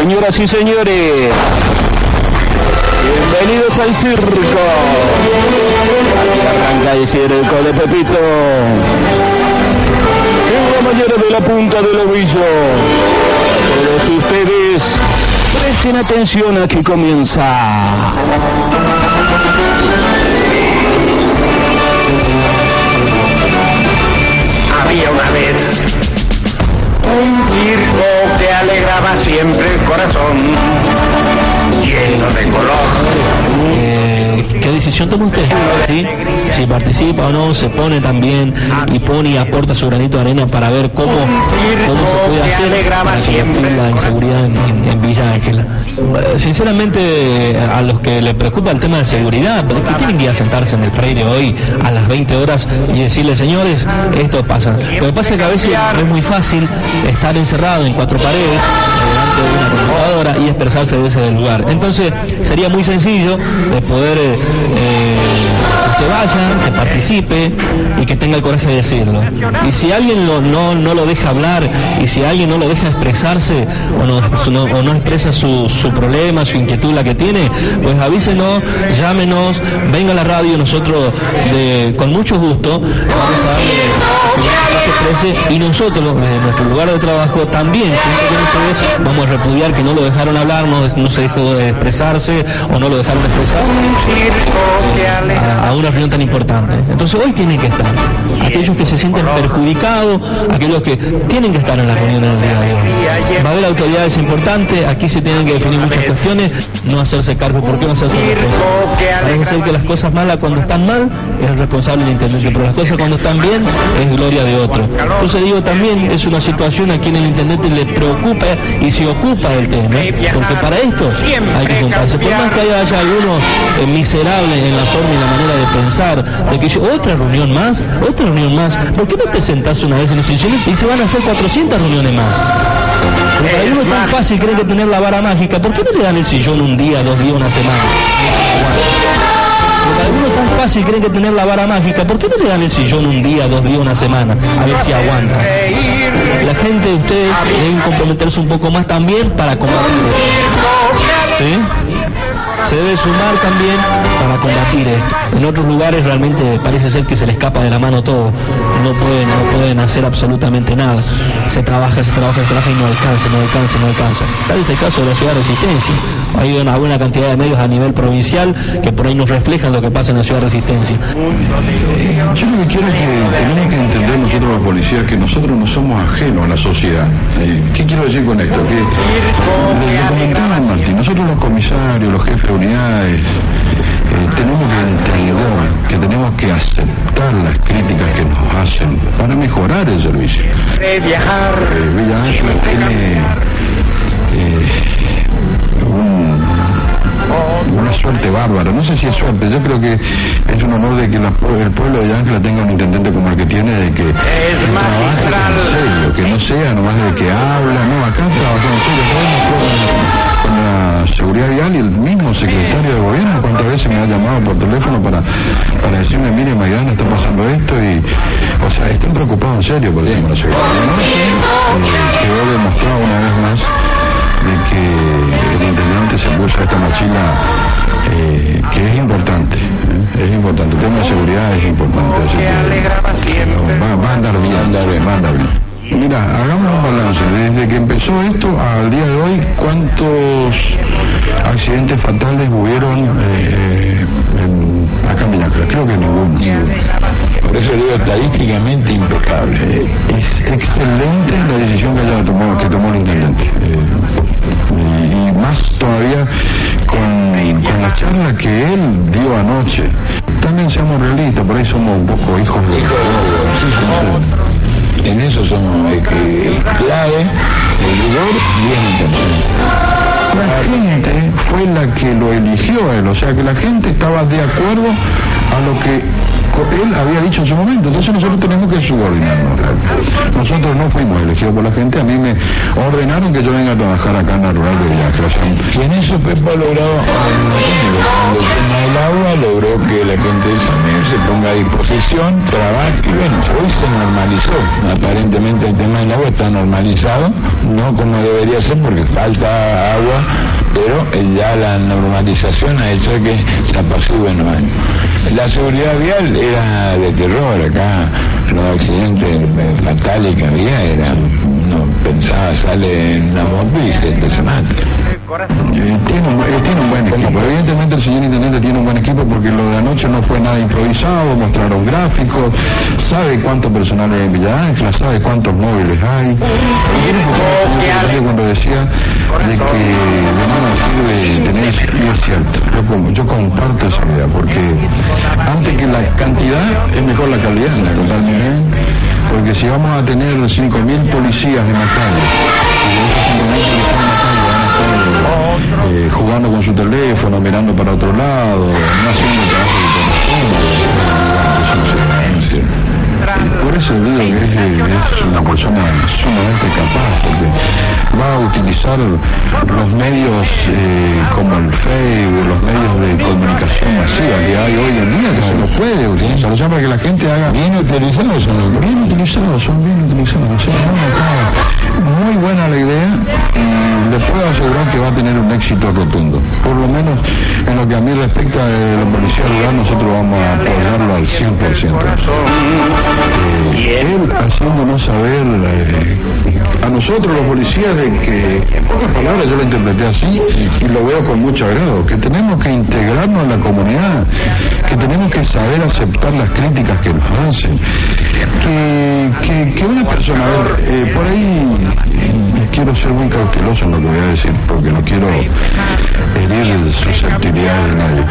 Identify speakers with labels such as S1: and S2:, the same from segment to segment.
S1: Señoras y señores, bienvenidos al circo. Aquí arranca el circo de Pepito. En la mañana de la punta del ovillo. Todos ustedes presten atención a que comienza.
S2: Había una vez un circo alegraba siempre el corazón, lleno de color.
S3: Eh, ¿Qué decisión toma usted? ¿Sí? Si participa o no, se pone también y pone y aporta su granito de arena para ver cómo, cómo se puede hacer para combatir la inseguridad en, en- en Villa Ángela. Eh, Sinceramente, a los que les preocupa el tema de seguridad, pero que tienen que ir a sentarse en el Freire hoy a las 20 horas y decirle, señores, esto pasa. Lo que pasa es que a veces es muy fácil estar encerrado en cuatro paredes y expresarse desde el lugar. Entonces sería muy sencillo de poder eh, eh, que vaya, que participe y que tenga el coraje de decirlo. Y si alguien lo- no, no lo deja hablar y si alguien no lo deja expresarse o no, su- no- o no expresa su, su problema, su inquietud, la que tiene, pues avísenos, llámenos, venga a la radio, nosotros de- con mucho gusto vamos a darle su se exprese y nosotros desde nuestro lugar de trabajo también junto con ustedes vamos a repudiar que no lo dejaron hablar, no, no se dejó de expresarse o no lo dejaron expresar a, a una reunión tan importante. Entonces hoy tienen que estar. Aquellos que se sienten perjudicados, aquellos que tienen que estar en la reunión del día de hoy. Va a haber autoridades importantes, aquí se tienen que definir muchas cuestiones, no hacerse cargo, ¿por qué no hacerse cargo? Parece ser que las cosas malas cuando están mal es el responsable del intendente, pero las cosas cuando están bien es gloria de otro. Entonces digo, también es una situación a quien el intendente le preocupa y se ocupa del tema, porque para esto hay que juntarse. Por más que haya, haya algunos eh, miserables en la forma y la manera de pensar, de que otra reunión más, otra reunión más, ¿por qué no te sentás una vez en el sillón y se van a hacer 400 reuniones más? Para algunos es tan fácil, creen que tener la vara mágica, ¿por qué no le dan el sillón un día, dos días, una semana? Algunos tan fácil creen que tener la vara mágica, ¿por qué no le dan el sillón un día, dos días, una semana? A ver si aguanta. La gente, ustedes deben comprometerse un poco más también para combatir. ¿Sí? Se debe sumar también para combatir esto. En otros lugares realmente parece ser que se le escapa de la mano todo. No pueden, no pueden hacer absolutamente nada. Se trabaja, se trabaja, se trabaja y no alcanza, no alcanza, no alcanza. Tal es el caso de la ciudad de Resistencia. Hay una buena cantidad de medios a nivel provincial que por ahí nos reflejan lo que pasa en la ciudad de Resistencia.
S4: Yo lo que quiero es que tenemos que entender nosotros los policías que nosotros no somos ajenos a la sociedad. Eh, ¿Qué quiero decir con esto? Nosotros los comisarios, los jefes de unidades, eh, tenemos que entender que tenemos que aceptar las críticas que nos hacen para mejorar el servicio.
S2: De viajar,
S4: Eh, Villa Ángela tiene eh, un- una suerte bárbara. No sé si es suerte, yo creo que es un honor de que la- el pueblo de Villa Ángela tenga un intendente como el que tiene, de que, que trabaje
S2: magistral.
S4: en serio, que no sea nomás de que habla, no, acá trabajamos en serio, con, la seguridad vial y el mismo secretario de gobierno cuántas veces me ha llamado por teléfono para, para decirme, mire Maidana, está pasando esto y, o sea, están preocupados en serio por el tema de la seguridad. Anoche, eh, quedó demostrado una vez más de que el intendente se puso esta mochila eh, que es importante, ¿eh? es importante, el tema de seguridad es importante. así que va, va a andar bien, va a andar bien. Mira, hagamos un balance. Desde que empezó esto al día de hoy, ¿cuántos accidentes fatales hubieron eh, en, acá en? Creo que ninguno.
S5: Por eso digo estadísticamente impecable.
S4: Eh, es excelente la decisión que, haya tomado, que tomó el intendente. Eh, y, y más todavía con, con la charla que él dio anoche. También seamos realistas, por ahí somos un poco hijos de...
S5: En eso que es clave el rigor bien intención.
S4: La gente fue la que lo eligió a él, o sea que la gente estaba de acuerdo a lo que él había dicho en su momento. Entonces nosotros tenemos que subordinarnos. Nosotros no fuimos elegidos por la gente, a mí me ordenaron que yo venga a trabajar acá en la rural de viaje.
S5: y en eso Pepa logró, el tema del agua, logró que la gente de San se ponga a disposición, trabaje y bueno, hoy se normalizó. Aparentemente el tema del agua está normalizado, no como debería ser porque falta agua, pero ya la normalización ha hecho que se apaciguen los años. La seguridad vial era de terror acá, los accidentes fatales que había eran, uno pensaba, sale en una moto y se, mata.
S4: Eh, tiene, un, eh, tiene, un, buen equipo. Evidentemente el señor intendente tiene un buen equipo porque lo de anoche no fue nada improvisado, mostraron gráficos, sabe cuánto personal hay en Villa Ángela, sabe cuántos móviles hay. Y cuando decía de que de nada sirve tener, y es cierto, yo, yo comparto esa idea, porque antes que la cantidad es mejor la calidad, totalmente. Porque si vamos a tener 5.000 policías en la calle, y esos 5.000 policías en la calle eh, jugando con su teléfono, mirando para otro lado, no haciendo por eso digo que es, es, una persona sumamente capaz, porque va a utilizar los medios eh, como el Facebook, los medios de comunicación masiva que hay hoy en día, que se los puede utilizar, o sea, para que la gente haga...
S5: Bien utilizados
S4: son Bien utilizados, son bien utilizados. O sea, no, muy buena la idea y le puedo asegurar que va a tener un éxito rotundo. Por lo menos en lo que a mí respecta de la policía rural, nosotros vamos a apoyarlo al 100% eh, él haciéndonos saber eh, a nosotros los policías de que, en pocas palabras yo lo interpreté así y lo veo con mucho agrado, que tenemos que integrarnos en la comunidad, que tenemos que saber aceptar las críticas que nos hacen, que, que, una persona, a ver, eh, por ahí quiero ser muy cauteloso en lo que voy a decir, porque no quiero herir susceptibilidades de nadie.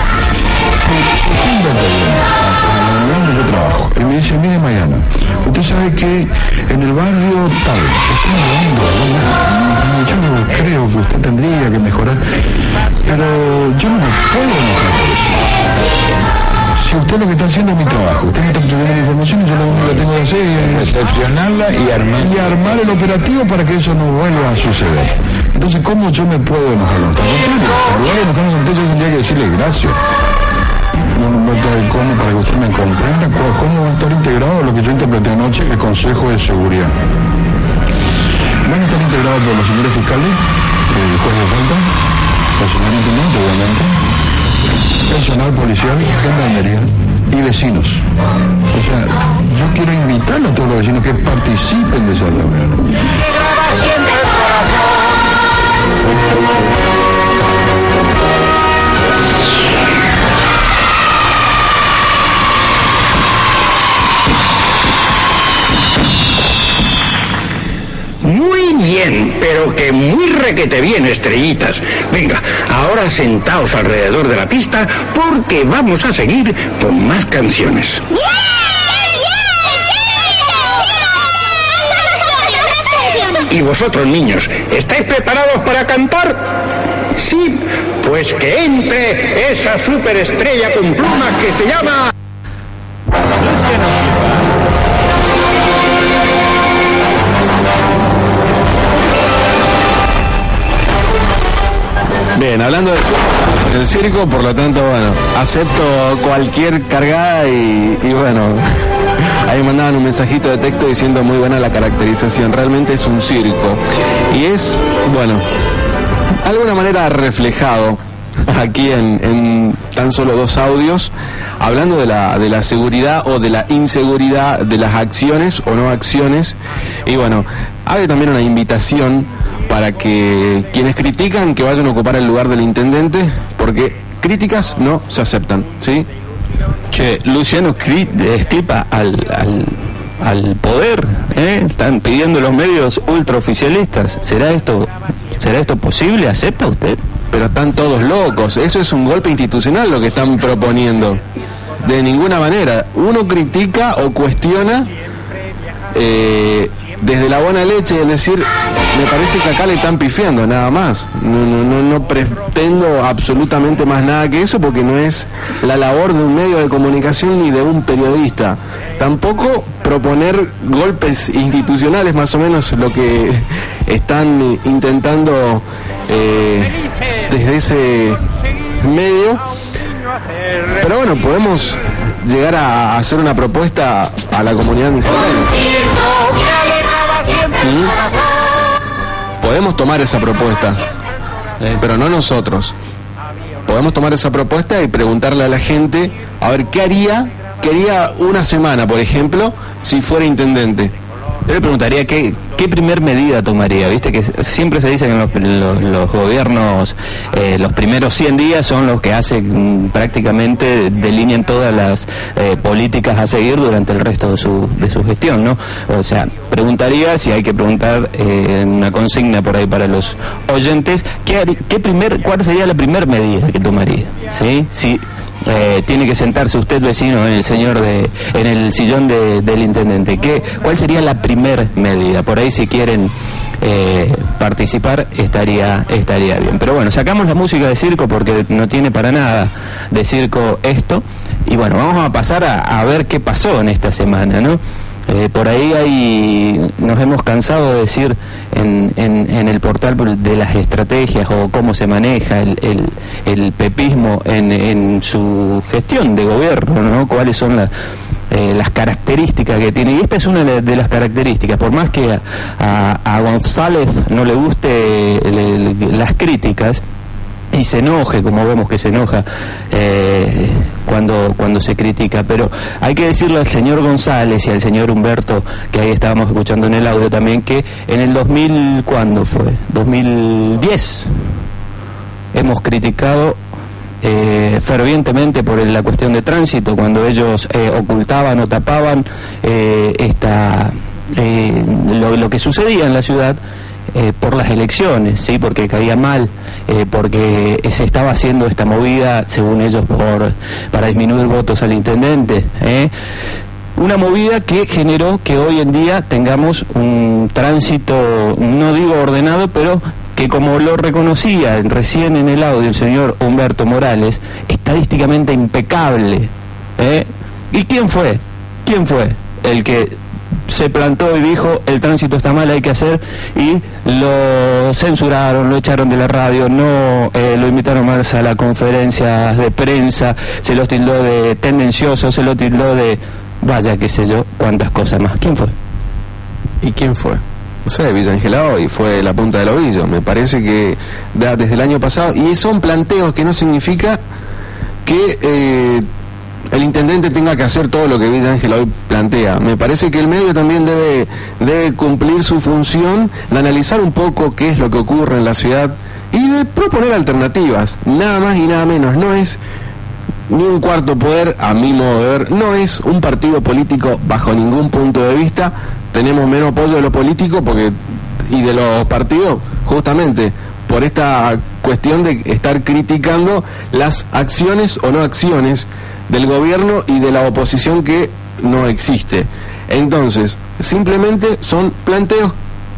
S4: Yo trabajo y me dice, mire mañana, usted sabe que en el barrio tal, yo creo que usted tendría que mejorar, pero yo no me puedo eso si usted lo que está haciendo es mi trabajo, usted me está pidiendo la información y yo lo único que tengo que hacer es
S5: recepcionarla y armar.
S4: Y armar el operativo para que eso no vuelva a suceder. Entonces, ¿cómo yo me puedo enojar con usted? Al contrario, enojar con usted yo tendría que decirle gracias. ¿Cómo para que usted me comprenda? ¿Cómo va a estar integrado lo que yo interpreté anoche, el Consejo de Seguridad? Van a estar integrados por los señores fiscales, el juez de falta, el señor intendente, obviamente, personal policial, gendarmería y vecinos. O sea, yo quiero invitar a todos los vecinos que participen de esa reunión.
S2: Bien, pero que muy requete bien, estrellitas. Venga, ahora sentaos alrededor de la pista porque vamos a seguir con más canciones. ¿Y vosotros, niños, estáis preparados para cantar? Sí, pues que entre esa superestrella con plumas que se llama...
S6: Hablando del, circo, por lo tanto, bueno, acepto cualquier cargada y, bueno, ahí mandaban un mensajito de texto diciendo muy buena la caracterización, realmente es un circo. Y es, bueno, alguna manera reflejado aquí en, tan solo dos audios, hablando de la, de la seguridad o de la inseguridad de las acciones o no acciones. Y bueno, hay también una invitación para que quienes critican que vayan a ocupar el lugar del intendente, porque críticas no se aceptan, ¿sí?
S1: Che, Luciano escripa al, al, poder, ¿eh? Están pidiendo los medios ultraoficialistas. ¿Será esto, ¿Será esto posible? ¿Acepta usted?
S6: Pero están todos locos. Eso es un golpe institucional lo que están proponiendo. De ninguna manera. Uno critica o cuestiona eh, desde la buena leche, es decir, me parece que acá le están pifiando, nada más. No, no, no, no pretendo absolutamente más nada que eso porque no es la labor de un medio de comunicación ni de un periodista. Tampoco proponer golpes institucionales, más o menos lo que están intentando eh, desde ese medio. Pero bueno, podemos llegar a hacer una propuesta a la comunidad ¿Mm? Podemos tomar esa propuesta, pero no nosotros. Podemos tomar esa propuesta y preguntarle a la gente a ver qué haría, qué haría una semana, por ejemplo, si fuera intendente.
S1: Yo le preguntaría qué, qué primer medida tomaría. Viste que siempre se dice que los, gobiernos eh, los primeros 100 días son los que hacen prácticamente delinean todas las eh, políticas a seguir durante el resto de su, de su gestión, ¿no? O sea, preguntaría si hay que preguntar eh, una consigna por ahí para los oyentes, ¿qué, qué primer, ¿cuál sería la primera medida que tomaría? ¿Sí? Si eh, tiene que sentarse usted vecino en el señor de en el sillón del intendente. ¿Qué, cuál sería la primer medida por ahí si quieren eh, participar estaría estaría bien. Pero bueno sacamos la música de circo porque no tiene para nada de circo esto. Y bueno vamos a pasar a ver qué pasó en esta semana no eh, por ahí hay, nos hemos cansado de decir en, el portal de las estrategias o cómo se maneja el, pepismo en, su gestión de gobierno, ¿no? cuáles son las, eh, las características que tiene. Y esta es una de las características, por más que a, a, González no le guste las críticas, y se enoje, como vemos que se enoja eh, cuando, cuando se critica. Pero hay que decirle al señor González y al señor Humberto, que ahí estábamos escuchando en el audio también, que en el 2000, ¿cuándo fue? 2010 hemos criticado eh, fervientemente por la cuestión de tránsito, cuando ellos eh, ocultaban o tapaban esta, lo, lo que sucedía en la ciudad eh, por las elecciones, sí, porque caía mal, eh, porque se estaba haciendo esta movida, según ellos, por para disminuir votos al intendente. ¿eh? Una movida que generó que hoy en día tengamos un tránsito, no digo ordenado, pero que como lo reconocía recién en el audio el señor Humberto Morales, estadísticamente impecable. ¿Y quién fue? ¿Quién fue el que se plantó y dijo el tránsito está mal, hay que hacer y lo censuraron, lo echaron de la radio, no eh, lo invitaron más a las conferencias de prensa, se lo tildó de tendencioso, se lo tildó de vaya qué sé yo, cuántas cosas más. ¿Quién fue?
S6: ¿Y quién fue? No sé, Villa Angelao y fue la punta del ovillo. Me parece que desde el año pasado y son planteos que no significa que eh, el intendente tenga que hacer todo lo que Villa Ángel hoy plantea. Me parece que el medio también debe, debe cumplir su función de analizar un poco qué es lo que ocurre en la ciudad y de proponer alternativas, nada más y nada menos. No es ni un cuarto poder, a mi modo de ver, no es un partido político bajo ningún punto de vista. Tenemos menos apoyo de lo político porque y de los partidos, justamente por esta cuestión de estar criticando las acciones o no acciones del gobierno y de la oposición que no existe. Entonces, simplemente son planteos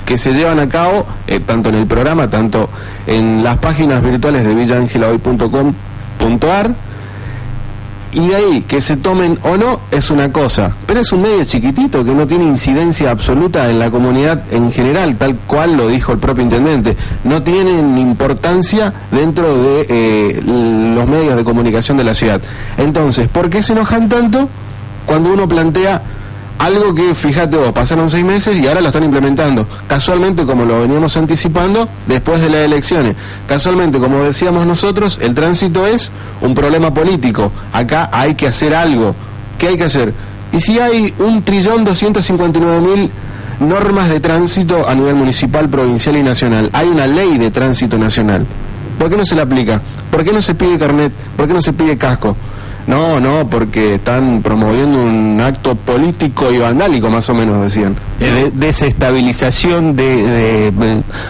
S6: que se llevan a cabo eh, tanto en el programa, tanto en las páginas virtuales de villaangelahoy.com.ar y de ahí que se tomen o no es una cosa, pero es un medio chiquitito que no tiene incidencia absoluta en la comunidad en general, tal cual lo dijo el propio intendente. No tienen importancia dentro de eh, los medios de comunicación de la ciudad. Entonces, ¿por qué se enojan tanto cuando uno plantea algo que, fíjate vos, pasaron seis meses y ahora lo están implementando. Casualmente, como lo veníamos anticipando, después de las elecciones. Casualmente, como decíamos nosotros, el tránsito es un problema político. Acá hay que hacer algo. ¿Qué hay que hacer? Y si hay un trillón doscientos cincuenta nueve mil normas de tránsito a nivel municipal, provincial y nacional, hay una ley de tránsito nacional. ¿Por qué no se la aplica? ¿Por qué no se pide carnet? ¿Por qué no se pide casco? No, no, porque están promoviendo un acto político y vandálico, más o menos decían.
S1: De desestabilización de,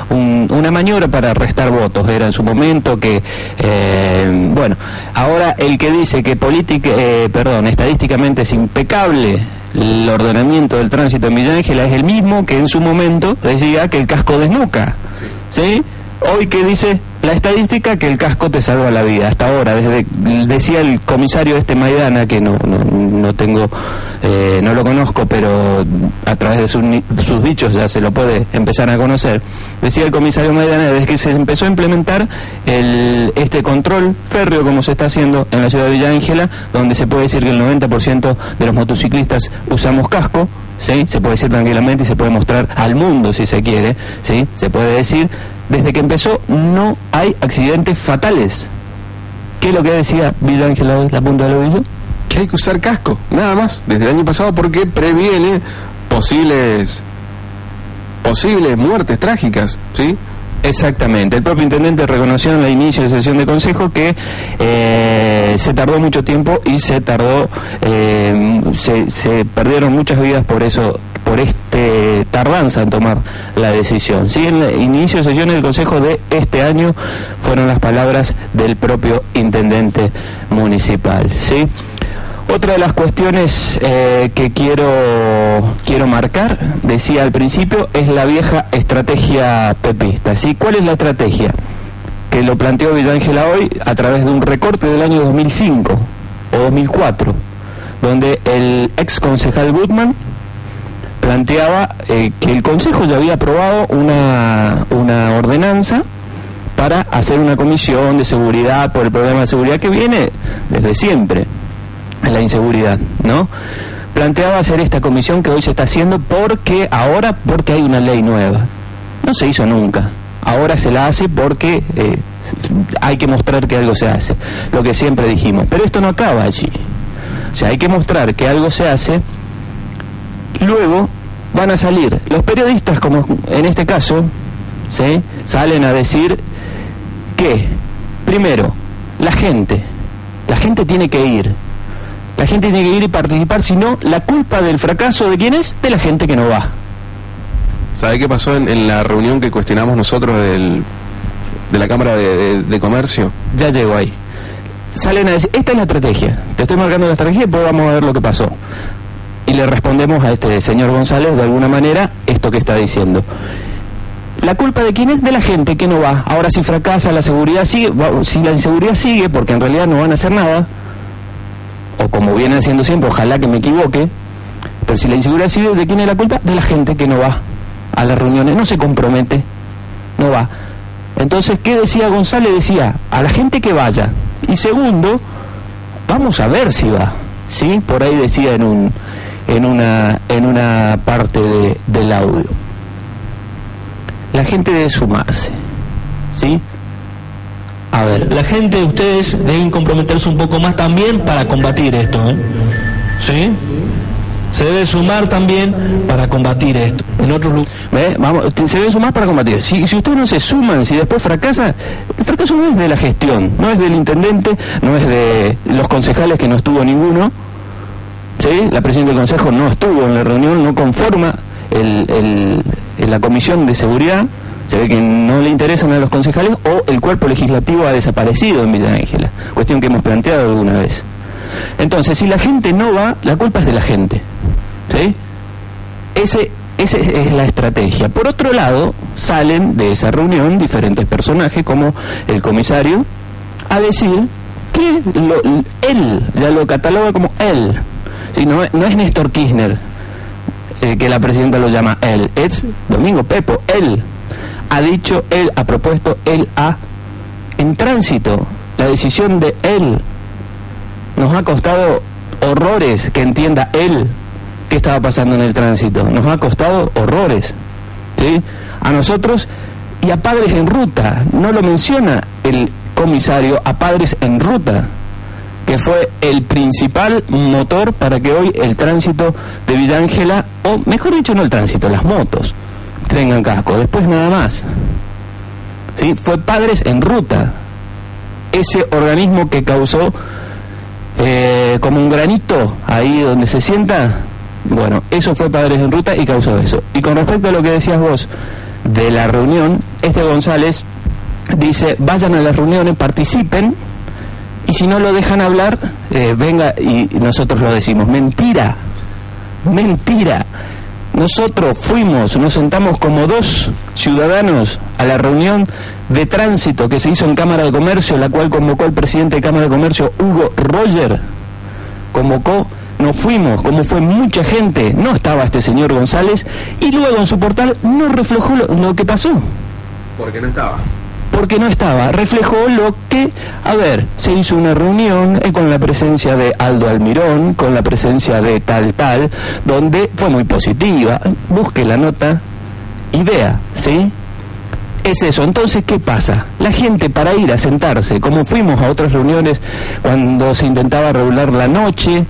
S1: una maniobra para restar votos, era en su momento que, eh, bueno, ahora el que dice que política, eh, perdón, estadísticamente es impecable el ordenamiento del tránsito en Villa Ángela es el mismo que en su momento decía que el casco desnuca. ¿Sí? Hoy que dice la estadística que el casco te salva la vida. Hasta ahora, desde decía el comisario este Maidana, que no, no, no tengo, eh, no lo conozco, pero a través de sus, sus dichos ya se lo puede empezar a conocer. Decía el comisario Maidana, desde que se empezó a implementar el, este control férreo como se está haciendo en la ciudad de Villa Ángela, donde se puede decir que el 90% de los motociclistas usamos casco, ¿sí? Se puede decir tranquilamente y se puede mostrar al mundo si se quiere, ¿sí? Se puede decir, desde que empezó no hay accidentes fatales. ¿Qué es lo que decía Villa Ángela hoy, la punta del ovillo?
S6: Que hay que usar casco, nada más, desde el año pasado porque previene posibles posibles muertes trágicas, ¿sí?
S1: Exactamente. El propio intendente reconoció en la inicio de sesión de consejo que eh, se tardó mucho tiempo y se tardó, eh, se, se perdieron muchas vidas por eso, por este tardanza en tomar la decisión. Sí, en el inicio de sesión del consejo de este año fueron las palabras del propio intendente municipal. Sí. Otra de las cuestiones eh, que quiero, quiero marcar, decía al principio, es la vieja estrategia pepista. ¿sí? ¿Cuál es la estrategia? Que lo planteó Villángela hoy a través de un recorte del año 2005 o 2004, donde el ex concejal Goodman planteaba eh, que el Consejo ya había aprobado una, una ordenanza para hacer una comisión de seguridad por el problema de seguridad que viene desde siempre la inseguridad, ¿no? Planteaba hacer esta comisión que hoy se está haciendo porque ahora porque hay una ley nueva. No se hizo nunca. Ahora se la hace porque eh, hay que mostrar que algo se hace. Lo que siempre dijimos. Pero esto no acaba allí. O sea, hay que mostrar que algo se hace. Luego van a salir los periodistas, como en este caso, ¿sí? salen a decir que, primero, la gente, la gente tiene que ir. La gente tiene que ir y participar, si no, la culpa del fracaso de quién es? De la gente que no va.
S6: ¿Sabe qué pasó en, en la reunión que cuestionamos nosotros del, de la Cámara de, de- de Comercio?
S1: Ya llegó ahí. Salen a decir, esta es la estrategia. Te estoy marcando la estrategia y después vamos a ver lo que pasó. Y le respondemos a este señor González de alguna manera esto que está diciendo. ¿La culpa de quién es? De la gente que no va. Ahora si fracasa la seguridad sigue, si la inseguridad sigue, porque en realidad no van a hacer nada, o como vienen haciendo siempre, ojalá que me equivoque, pero si la inseguridad sigue, ¿de quién es la culpa? De la gente que no va a las reuniones, no se compromete, no va. Entonces, ¿qué decía González? Decía, a la gente que vaya. Y segundo, vamos a ver si va. ¿Sí? Por ahí decía en un en una en una parte de- del audio. La gente debe sumarse. ¿Sí? A ver,
S3: La gente, ustedes deben comprometerse un poco más también para combatir esto, ¿eh? ¿Sí? Se debe sumar también para combatir esto. En otros lugares.
S1: Se deben sumar para combatir. Si, si ustedes no se suman, si después fracasa, el fracaso no es de la gestión, no es del intendente, no es de los concejales que no estuvo ninguno. ¿Sí? La presidenta del consejo no estuvo en la reunión, no conforma la comisión de seguridad. Se ve que no le interesan a los concejales o el cuerpo legislativo ha desaparecido en Villa Ángela. Cuestión que hemos planteado alguna vez. Entonces, si la gente no va, la culpa es de la gente. ¿Sí? Ese, esa es la estrategia. Por otro lado, salen de esa reunión diferentes personajes, como el comisario, a decir que él, ya lo cataloga como él. Sí, no, no es Néstor Kirchner, eh, que la presidenta lo llama él, es Domingo Pepo, él. Ha dicho él, ha propuesto él, ha. En tránsito, la decisión de él nos ha costado horrores que entienda él qué estaba pasando en el tránsito. Nos ha costado horrores. ¿sí? A nosotros y a padres en ruta. No lo menciona el comisario, a padres en ruta, que fue el principal motor para que hoy el tránsito de Villa Ángela, o mejor dicho, no el tránsito, las motos, tengan casco. Después nada más. ¿Sí? Fue padres en ruta. Ese organismo que causó eh, como un granito ahí donde se sienta. Bueno, eso fue Padres en Ruta y causó eso. Y con respecto a lo que decías vos de la reunión, este González dice, vayan a las reuniones, participen, y si no lo dejan hablar, eh, venga y nosotros lo decimos. Mentira. Mentira. Nosotros fuimos, nos sentamos como dos ciudadanos a la reunión de tránsito que se hizo en Cámara de Comercio, la cual convocó el presidente de Cámara de Comercio, Hugo Roger. Convocó, nos fuimos, como fue mucha gente, no estaba este señor González, y luego en su portal no reflejó lo, lo que pasó
S6: Porque no estaba.
S1: Porque no estaba. Reflejó lo que, a ver, se hizo una reunión eh, con la presencia de Aldo Almirón, con la presencia de tal tal, donde fue muy positiva. Busque la nota y vea, ¿sí? Es eso. Entonces, ¿qué pasa? La gente para ir a sentarse, como fuimos a otras reuniones cuando se intentaba regular la noche,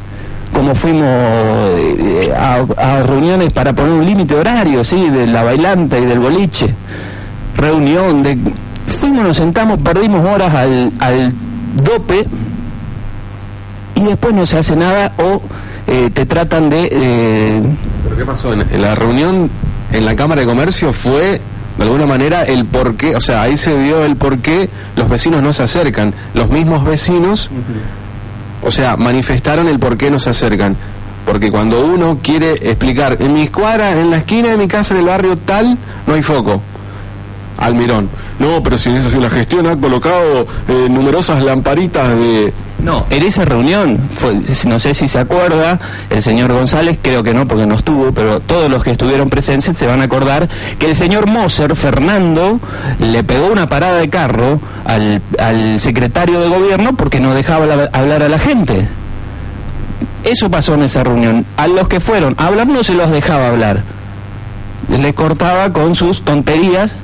S1: como fuimos eh, a, a reuniones para poner un límite horario, ¿sí? De la bailanta y del boliche reunión de fuimos nos sentamos perdimos horas al, al dope y después no se hace nada o eh, te tratan de eh,
S6: ¿Pero qué pasó? En, la reunión en la Cámara de Comercio fue, de alguna manera, el por qué, o sea, ahí se vio el por qué los vecinos no se acercan. Los mismos vecinos, o sea, manifestaron el por qué no se acercan. Porque cuando uno quiere explicar, en mi cuadra, en la esquina de mi casa, en el barrio tal, no hay foco. Almirón. No, pero si la gestión ha colocado eh, numerosas lamparitas de...
S1: no en esa reunión fue, no sé si se acuerda el señor González creo que no porque no estuvo pero todos los que estuvieron presentes se van a acordar que el señor Moser Fernando le pegó una parada de carro al, al secretario de gobierno porque no dejaba la- hablar a la gente Eso pasó en esa reunión. A los que fueron a hablar no se los dejaba hablar. Les cortaba con sus tonterías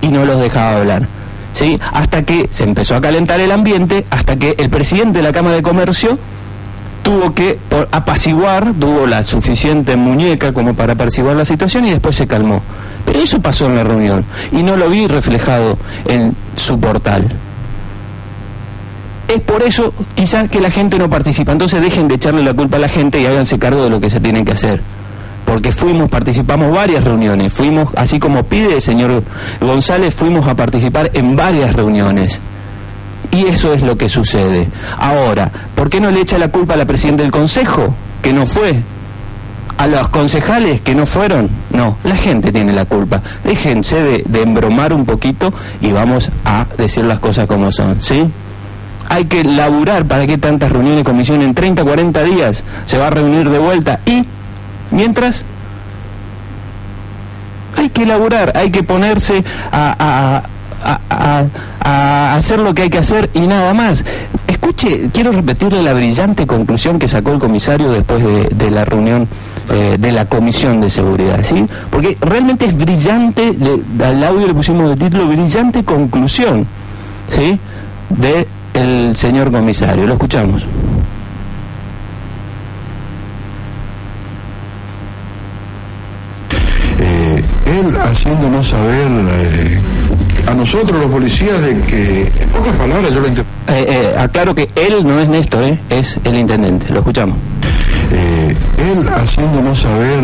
S1: y no los dejaba hablar. ¿Sí? Hasta que se empezó a calentar el ambiente, hasta que el presidente de la Cámara de Comercio tuvo que apaciguar, tuvo la suficiente muñeca como para apaciguar la situación y después se calmó. Pero eso pasó en la reunión y no lo vi reflejado en su portal. Es por eso quizás que la gente no participa. Entonces dejen de echarle la culpa a la gente y háganse cargo de lo que se tiene que hacer. Porque fuimos, participamos varias reuniones, fuimos, así como pide el señor González, fuimos a participar en varias reuniones. Y eso es lo que sucede. Ahora, ¿por qué no le echa la culpa a la presidenta del Consejo, que no fue? ¿A los concejales que no fueron? No, la gente tiene la culpa. Déjense de, de embromar un poquito y vamos a decir las cosas como son, ¿sí? Hay que laburar para que tantas reuniones y comisiones en 30, 40 días se va a reunir de vuelta y mientras hay que laburar, hay que ponerse a, a- a- a- hacer lo que hay que hacer y nada más. Escuche, quiero repetirle la brillante conclusión que sacó el comisario después de, de la reunión eh, de la Comisión de Seguridad, ¿sí? Porque realmente es brillante, le- al audio le pusimos de título, brillante conclusión, ¿sí? De el señor comisario. Lo escuchamos.
S4: eh, él haciéndonos saber eh, a nosotros los policías de que, en pocas palabras yo lo interpreto.
S1: Eh, eh, aclaro que él no es Néstor, es el intendente. Lo escuchamos.
S4: él haciéndonos saber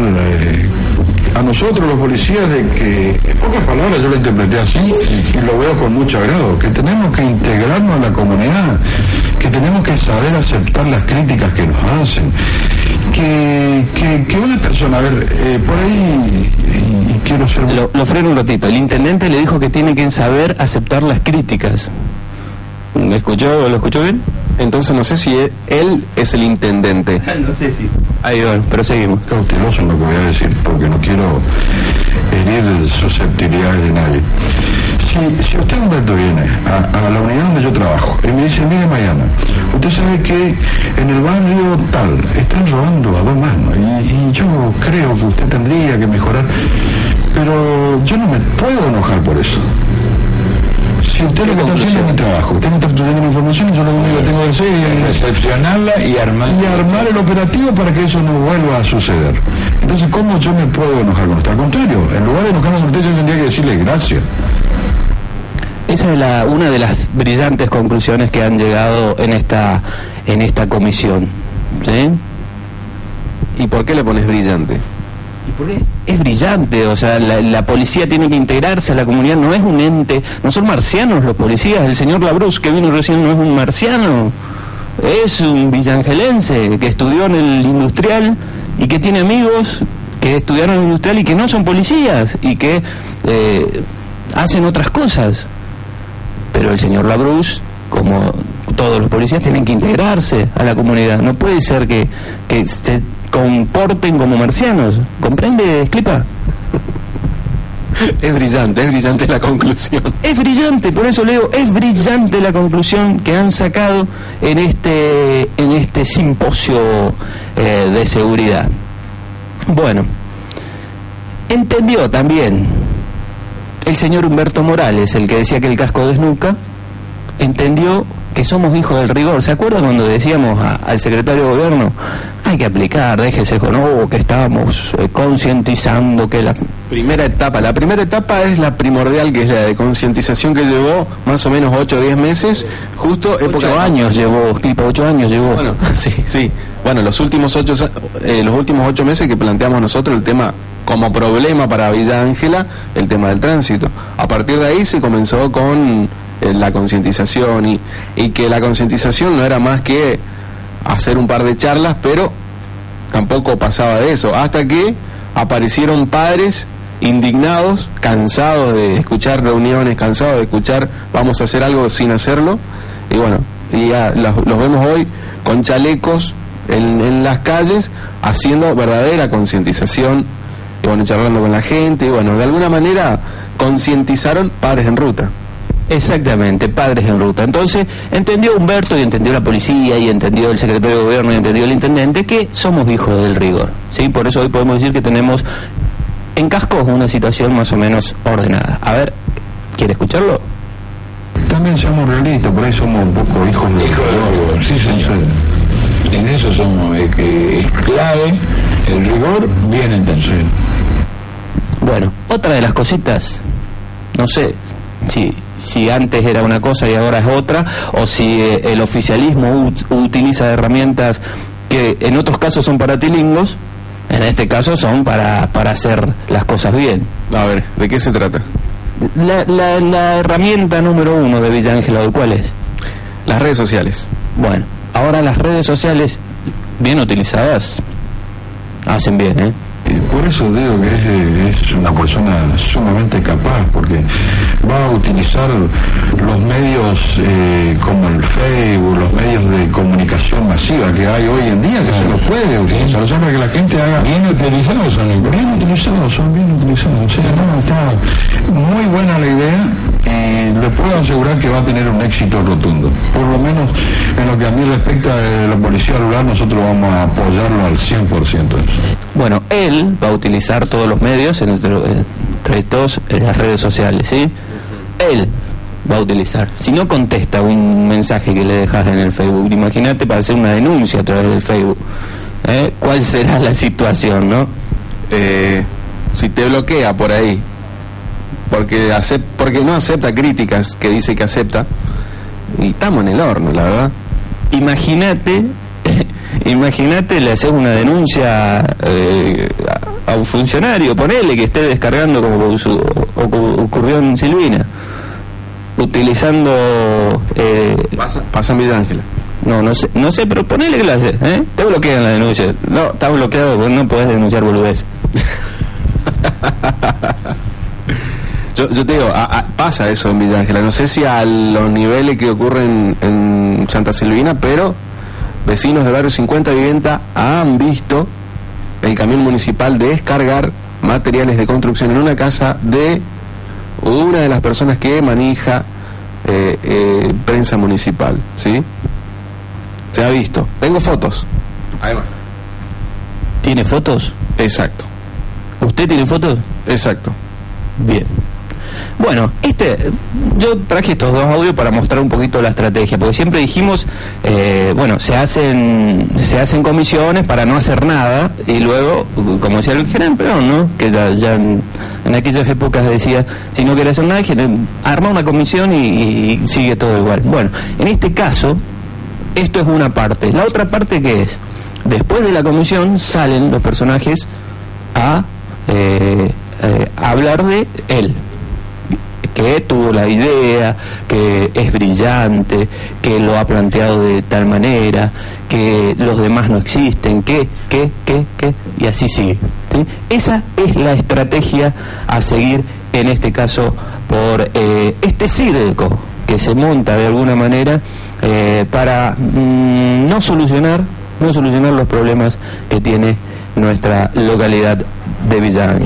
S4: a nosotros los policías de que, en pocas palabras yo lo interpreté así y lo veo con mucho agrado, que tenemos que integrarnos a la comunidad, que tenemos que saber aceptar las críticas que nos hacen, que, que, que una persona, a ver, eh, por ahí, y, y quiero ser...
S1: Lo, lo freno un ratito. El intendente le dijo que tiene que saber aceptar las críticas. ¿Me escuchó? ¿Lo escuchó bien?
S6: Entonces no sé si él es el intendente.
S1: no sé si. Ahí va, pero seguimos.
S4: cauteloso en lo que voy a decir porque no quiero herir susceptibilidades de nadie. Si, si usted, Humberto, viene a, la unidad donde yo trabajo y me dice, mire, Mariana, usted sabe que en el barrio tal están robando a dos manos y yo creo que usted tendría que mejorar, pero yo no me puedo enojar por eso. Si usted lo que está haciendo es mi trabajo, usted me está trayendo la información y yo lo único que tengo que hacer es
S5: Recepcionarla y armar.
S4: y armar el operativo para que eso no vuelva a suceder. Entonces, ¿cómo yo me puedo enojar con usted? Al contrario, en lugar de enojarme con usted, yo tendría que decirle gracias.
S1: Esa es la, una de las brillantes conclusiones que han llegado en esta, en esta comisión. ¿Sí?
S6: ¿Y por qué le pones brillante?
S1: ¿Y por qué? Es brillante, o sea, la, policía tiene que integrarse a la comunidad, no es un ente, no son marcianos los policías, el señor Labruz que vino recién no es un marciano, es un villangelense que estudió en el industrial, y que tiene amigos que estudiaron industrial y que no son policías y que eh, hacen otras cosas. Pero el señor Labruz, como todos los policías, tienen que integrarse a la comunidad. No puede ser que, que se comporten como marcianos. ¿Comprende, Esclipa?
S6: Es brillante, es brillante la conclusión.
S1: Es brillante, por eso leo, es brillante la conclusión que han sacado en este, en este simposio eh, de seguridad. Bueno, entendió también el señor Humberto Morales, el que decía que el casco desnuca, entendió que somos hijos del rigor. ¿Se acuerdan cuando decíamos a- al secretario de gobierno, hay que aplicar, déjese con, oh, que estábamos eh, concientizando que la...
S6: Primera etapa. La primera etapa es la primordial, que es la de concientización que llevó más o menos 8 o 10 meses, justo época
S1: Ocho
S6: de-
S1: años llevó, Clipa, ocho años llevó.
S6: Bueno, sí, sí. Bueno, los últimos ocho, eh, los últimos ocho meses que planteamos nosotros el tema como problema para Villa Ángela, el tema del tránsito. A partir de ahí se comenzó con eh, la concientización y, y que la concientización no era más que hacer un par de charlas, pero tampoco pasaba de eso, hasta que aparecieron padres indignados, cansados de escuchar reuniones, cansados de escuchar vamos a hacer algo sin hacerlo, y bueno, y ya los, los vemos hoy con chalecos en, en las calles haciendo verdadera concientización, y bueno, charlando con la gente, y bueno, de alguna manera concientizaron padres en ruta.
S1: Exactamente, padres en ruta. Entonces, entendió Humberto y entendió la policía y entendió el secretario de gobierno y entendió el intendente que somos hijos del rigor. ¿sí? Por eso hoy podemos decir que tenemos en Cascos una situación más o menos ordenada. A ver, ¿quiere escucharlo?
S4: También somos realistas, por ahí somos un poco hijos de
S5: Hijo del rigor, sí señor. En eso somos, es que es clave el rigor bien entendido.
S1: Bueno, otra de las cositas, no sé si, si antes era una cosa y ahora es otra, o si eh, el oficialismo ut- utiliza herramientas que en otros casos son para tilingos, en este caso son para, para hacer las cosas bien.
S6: A ver, ¿de qué se trata?
S1: La, la, la herramienta número uno de Villa Ángela, ¿de ¿cuál es?
S6: Las redes sociales.
S1: Bueno, ahora las redes sociales, bien utilizadas, hacen bien, ¿eh?
S4: Por eso digo que es, es una persona sumamente capaz, porque va a utilizar los medios eh, como el Facebook, los medios de comunicación masiva que hay hoy en día, que se los puede utilizar, o sea, para que la gente haga...
S5: Bien utilizados son
S4: Bien utilizados, son bien utilizados. O sea, no, está muy buena la idea y le puedo asegurar que va a tener un éxito rotundo. Por lo menos en lo que a mí respecta de la policía rural, nosotros vamos a apoyarlo al 100%.
S1: Bueno, él va a utilizar todos los medios, entre, entre todos en las redes sociales, ¿sí? Él va a utilizar. Si no contesta un mensaje que le dejas en el Facebook, imagínate para hacer una denuncia a través del Facebook. ¿eh? ¿Cuál será la situación, no?
S6: eh, si te bloquea por ahí, porque, acep- porque no acepta críticas que dice que acepta, y estamos en el horno, la verdad.
S1: Imagínate, imagínate le haces una denuncia eh, a, a un funcionario, ponele que esté descargando como su- ocurrió en Silvina, utilizando eh,
S6: Pasa, pasa en Villa Ángela.
S1: no, no sé, no sé, pero ponele que lo hace, ¿eh? Te bloquean la denuncia. No, está bloqueado porque no podés denunciar boludez.
S6: Yo, yo te digo, a- a- pasa eso en Villa Ángela. No sé si a los niveles que ocurren en Santa Silvina, pero vecinos del barrio 50 Vivienda han visto el camión municipal descargar materiales de construcción en una casa de una de las personas que maneja eh, eh, prensa municipal, ¿sí? Se ha visto. Tengo fotos. Además.
S1: ¿Tiene fotos?
S6: Exacto,
S1: ¿Usted tiene fotos?
S6: exacto.
S1: Bien. Bueno, este, yo traje estos dos audios para mostrar un poquito la estrategia, porque siempre dijimos, eh, bueno, se hacen, se hacen comisiones para no hacer nada y luego, como decía el gerente Perón, ¿no? Que ya, en, aquellas épocas decía, si no quiere hacer nada, arma una comisión y, sigue todo igual. Bueno, en este caso, esto es una parte. La otra parte que es, después de la comisión salen los personajes a, eh, eh, a hablar de él. Que tuvo la idea, que es brillante, que lo ha planteado de tal manera, que los demás no existen, que, que, que, que, y así sigue. ¿sí? Esa es la estrategia a seguir en este caso por eh, este circo que se monta de alguna manera eh, para mm, no solucionar no solucionar los problemas que tiene nuestra localidad de Villa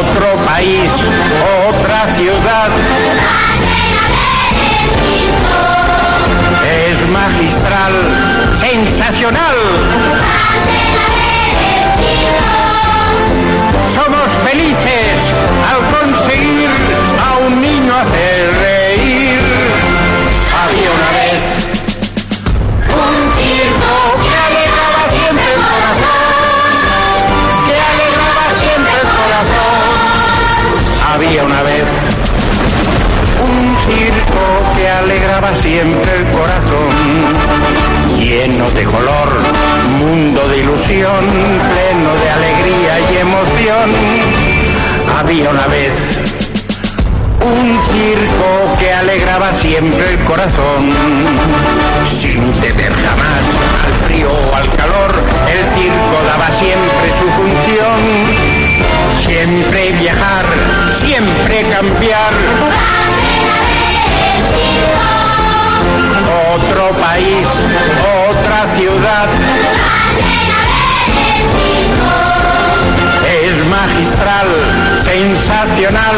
S2: Otro país, otra ciudad. Es magistral, sensacional. Somos felices siempre el corazón, lleno de color, mundo de ilusión, pleno de alegría y emoción. Había una vez un circo que alegraba siempre el corazón, sin temer jamás al frío o al calor, el circo daba siempre su función. Siempre viajar, siempre cambiar. Otra ciudad. Es magistral, sensacional.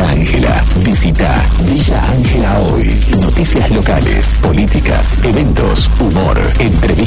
S7: Villa Ángela. Visita Villa Ángela hoy. Noticias locales, políticas, eventos, humor, entrevistas.